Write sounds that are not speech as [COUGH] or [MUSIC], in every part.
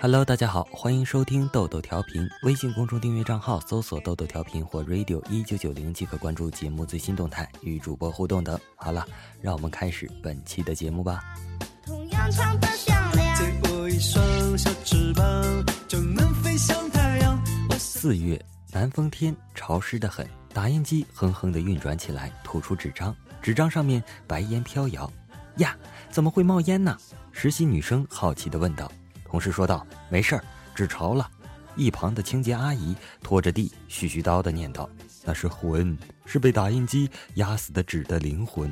Hello，大家好，欢迎收听豆豆调频。微信公众订阅账号搜索“豆豆调频”或 “radio 一九九零”即可关注节目最新动态，与主播互动等。好了，让我们开始本期的节目吧。同样唱得响亮。一双小翅膀，就能飞向太阳。四月，南风天，潮湿的很。打印机哼哼的运转起来，吐出纸张，纸张上面白烟飘摇。呀，怎么会冒烟呢？实习女生好奇地问道。同事说道：“没事儿，纸潮了。”一旁的清洁阿姨拖着地，絮絮叨的念叨：“那是魂，是被打印机压死的纸的灵魂。”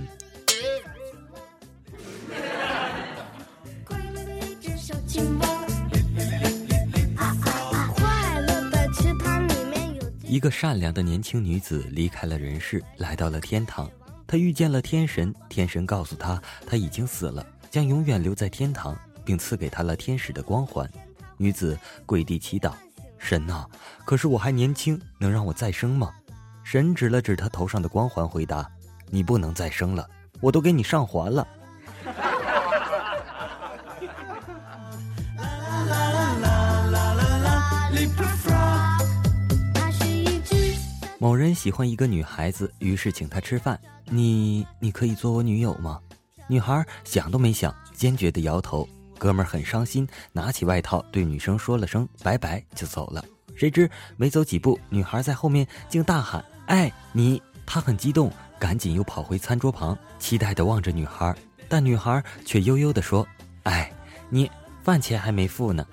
一个善良的年轻女子离开了人世，来到了天堂。她遇见了天神，天神告诉她，她已经死了，将永远留在天堂。并赐给他了天使的光环，女子跪地祈祷：“神呐，可是我还年轻，能让我再生吗？”神指了指他头上的光环，回答：“你不能再生了，我都给你上环了。[LAUGHS] ”某人喜欢一个女孩子，于是请她吃饭。你，你可以做我女友吗？女孩想都没想，坚决的摇头。哥们儿很伤心，拿起外套对女生说了声拜拜就走了。谁知没走几步，女孩在后面竟大喊：“哎，你！”他很激动，赶紧又跑回餐桌旁，期待地望着女孩，但女孩却悠悠地说：“哎，你饭钱还没付呢。”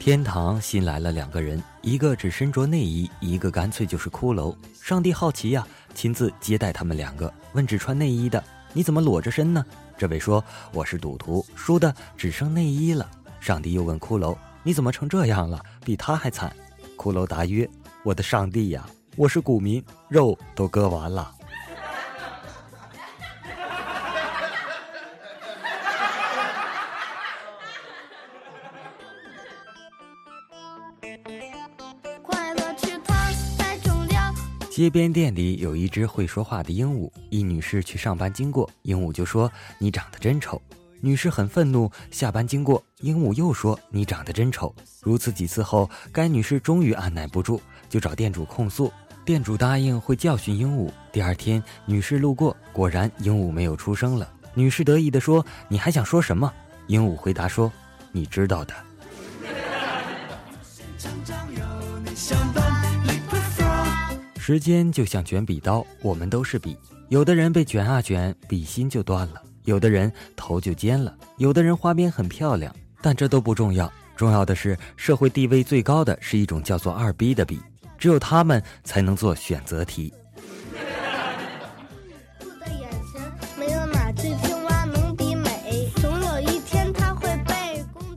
天堂新来了两个人，一个只身着内衣，一个干脆就是骷髅。上帝好奇呀，亲自接待他们两个，问只穿内衣的：“你怎么裸着身呢？”这位说：“我是赌徒，输的只剩内衣了。”上帝又问骷髅：“你怎么成这样了？比他还惨。”骷髅答曰：“我的上帝呀，我是股民，肉都割完了。”街边店里有一只会说话的鹦鹉，一女士去上班经过，鹦鹉就说：“你长得真丑。”女士很愤怒，下班经过，鹦鹉又说：“你长得真丑。”如此几次后，该女士终于按耐不住，就找店主控诉。店主答应会教训鹦鹉。第二天，女士路过，果然鹦鹉没有出声了。女士得意地说：“你还想说什么？”鹦鹉回答说：“你知道的。”时间就像卷笔刀，我们都是笔。有的人被卷啊卷，笔芯就断了；有的人头就尖了；有的人花边很漂亮。但这都不重要，重要的是社会地位最高的是一种叫做二逼的笔，只有他们才能做选择题。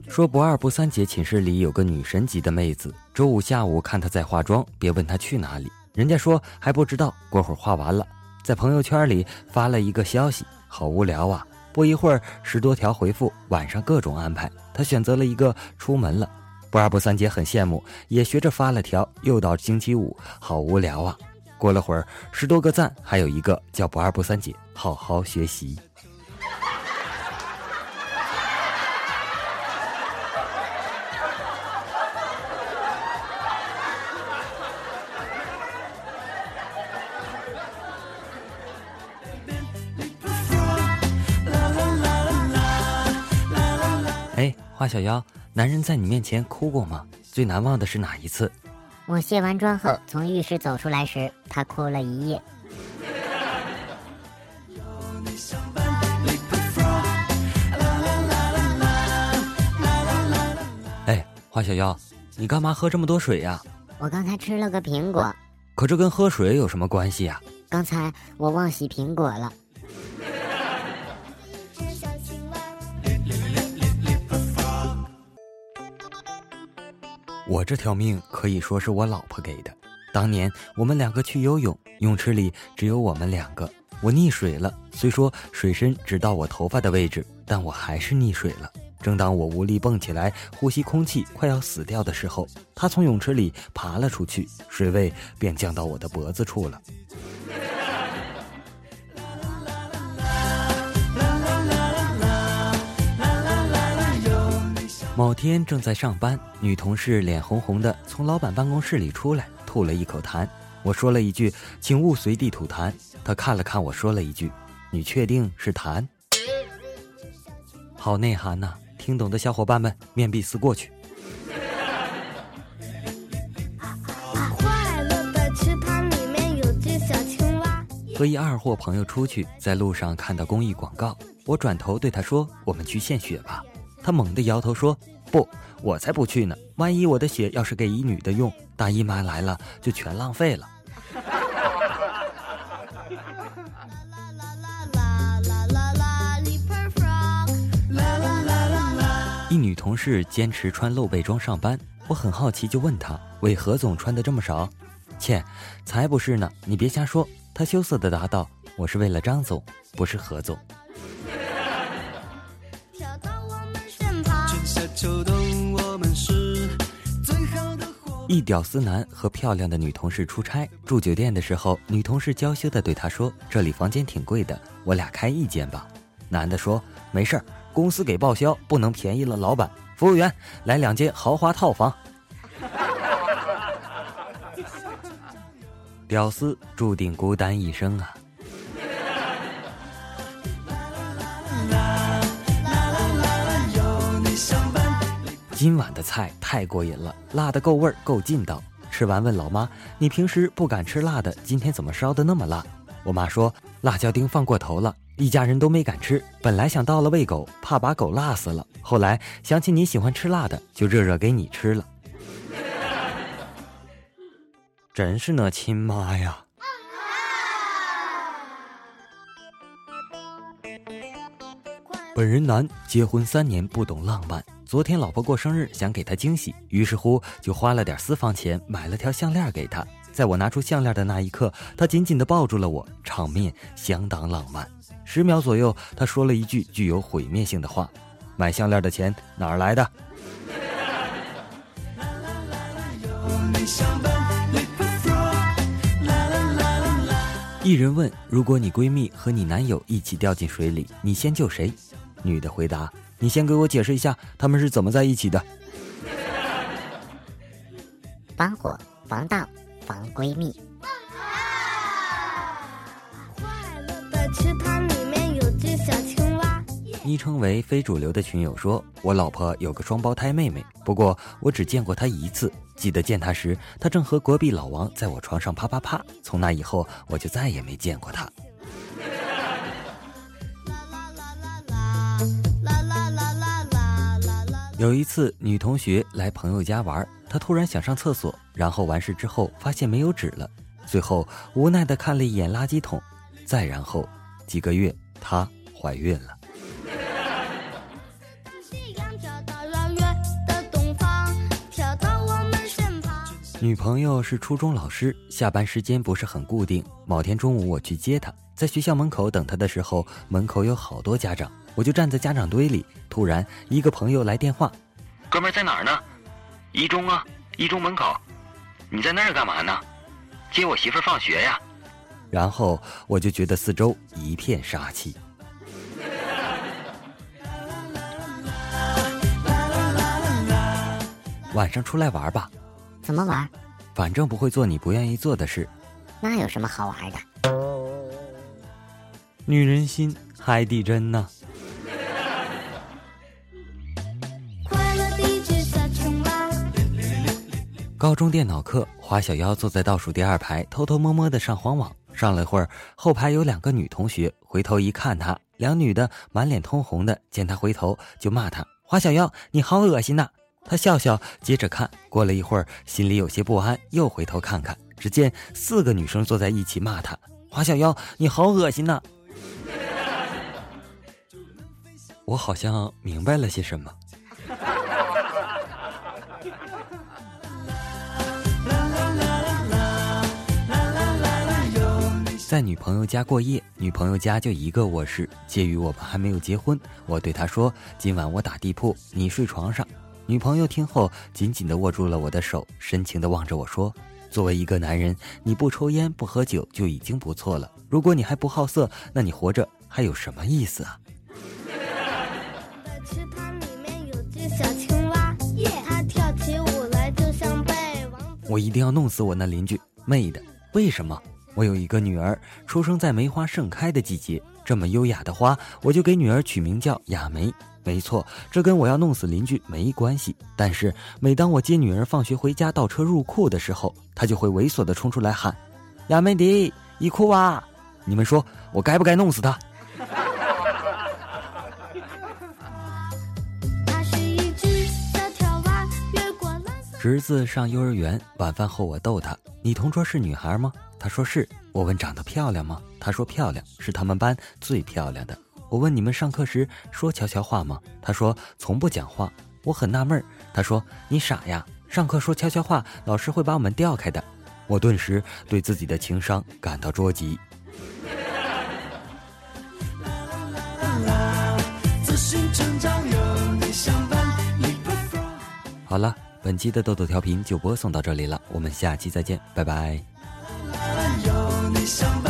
说不二不三姐寝室里有个女神级的妹子，周五下午看她在化妆，别问她去哪里。人家说还不知道，过会儿画完了，在朋友圈里发了一个消息，好无聊啊！不一会儿十多条回复，晚上各种安排。他选择了一个出门了，不二不三姐很羡慕，也学着发了条，又到星期五，好无聊啊！过了会儿十多个赞，还有一个叫不二不三姐，好好学习。花小妖，男人在你面前哭过吗？最难忘的是哪一次？我卸完妆后从浴室走出来时，他哭了一夜。哎，花小妖，你干嘛喝这么多水呀？我刚才吃了个苹果。可这跟喝水有什么关系呀？刚才我忘洗苹果了。我这条命可以说是我老婆给的。当年我们两个去游泳，泳池里只有我们两个，我溺水了。虽说水深只到我头发的位置，但我还是溺水了。正当我无力蹦起来，呼吸空气，快要死掉的时候，她从泳池里爬了出去，水位便降到我的脖子处了。某天正在上班，女同事脸红红的从老板办公室里出来，吐了一口痰。我说了一句：“请勿随地吐痰。”她看了看我说了一句：“你确定是痰？”好内涵呐！听懂的小伙伴们，面壁思过去。和一二货朋友出去，在路上看到公益广告，我转头对他说：“我们去献血吧。”他猛地摇头说：“不，我才不去呢！万一我的血要是给一女的用，大姨妈来了就全浪费了。”一女同事坚持穿露背装上班，我很好奇，就问她为何总穿的这么少。切，才不是呢！你别瞎说。她羞涩的答道：“我是为了张总，不是何总。”秋冬我们是最好的一屌丝男和漂亮的女同事出差住酒店的时候，女同事娇羞的对他说：“这里房间挺贵的，我俩开一间吧。”男的说：“没事儿，公司给报销，不能便宜了老板。”服务员，来两间豪华套房。[LAUGHS] 屌丝注定孤单一生啊！今晚的菜太过瘾了，辣的够味儿，够劲道。吃完问老妈：“你平时不敢吃辣的，今天怎么烧的那么辣？”我妈说：“辣椒丁放过头了，一家人都没敢吃。本来想倒了喂狗，怕把狗辣死了。后来想起你喜欢吃辣的，就热热给你吃了。”真是那亲妈呀！本人男，结婚三年不懂浪漫。昨天老婆过生日，想给她惊喜，于是乎就花了点私房钱买了条项链给她。在我拿出项链的那一刻，她紧紧地抱住了我，场面相当浪漫。十秒左右，她说了一句具有毁灭性的话：“买项链的钱哪儿来的？”一人问：如果你闺蜜和你男友一起掉进水里，你先救谁？女的回答：你先给我解释一下他们是怎么在一起的。[LAUGHS] 防火防盗防闺蜜。[LAUGHS] 昵称为非主流的群友说：“我老婆有个双胞胎妹妹，不过我只见过她一次。记得见她时，她正和隔壁老王在我床上啪啪啪。从那以后，我就再也没见过她。”有一次，女同学来朋友家玩，她突然想上厕所，然后完事之后发现没有纸了，最后无奈的看了一眼垃圾桶，再然后几个月，她怀孕了。女朋友是初中老师，下班时间不是很固定。某天中午我去接她，在学校门口等她的时候，门口有好多家长，我就站在家长堆里。突然，一个朋友来电话：“哥们在哪儿呢？一中啊，一中门口。你在那儿干嘛呢？接我媳妇放学呀。”然后我就觉得四周一片杀气。晚上出来玩吧。怎么玩？反正不会做你不愿意做的事。那有什么好玩的？女人心，海底针呢？高中电脑课，花小妖坐在倒数第二排，偷偷摸摸的上黄网。上了会儿，后排有两个女同学，回头一看她，两女的满脸通红的，见她回头就骂她：“花小妖，你好恶心呐！”他笑笑，接着看。过了一会儿，心里有些不安，又回头看看，只见四个女生坐在一起骂他：“花小妖，你好恶心呐！” [LAUGHS] 我好像明白了些什么。在女朋友家过夜，女朋友家就一个卧室。介于我们还没有结婚，我对她说：“今晚我打地铺，你睡床上。”女朋友听后紧紧地握住了我的手，深情地望着我说：“作为一个男人，你不抽烟不喝酒就已经不错了。如果你还不好色，那你活着还有什么意思啊？”我一定要弄死我那邻居妹的！为什么？我有一个女儿，出生在梅花盛开的季节，这么优雅的花，我就给女儿取名叫雅梅。没错，这跟我要弄死邻居没关系。但是每当我接女儿放学回家倒车入库的时候，她就会猥琐的冲出来喊：“雅梅迪，一库啊！”你们说我该不该弄死她？侄子上幼儿园，晚饭后我逗他：“你同桌是女孩吗？”他说是。我问：“长得漂亮吗？”他说：“漂亮，是他们班最漂亮的。”我问：“你们上课时说悄悄话吗？”他说：“从不讲话。”我很纳闷儿。他说：“你傻呀，上课说悄悄话，老师会把我们调开的。”我顿时对自己的情商感到捉急。好了。本期的豆豆调频就播送到这里了，我们下期再见，拜拜。有你相伴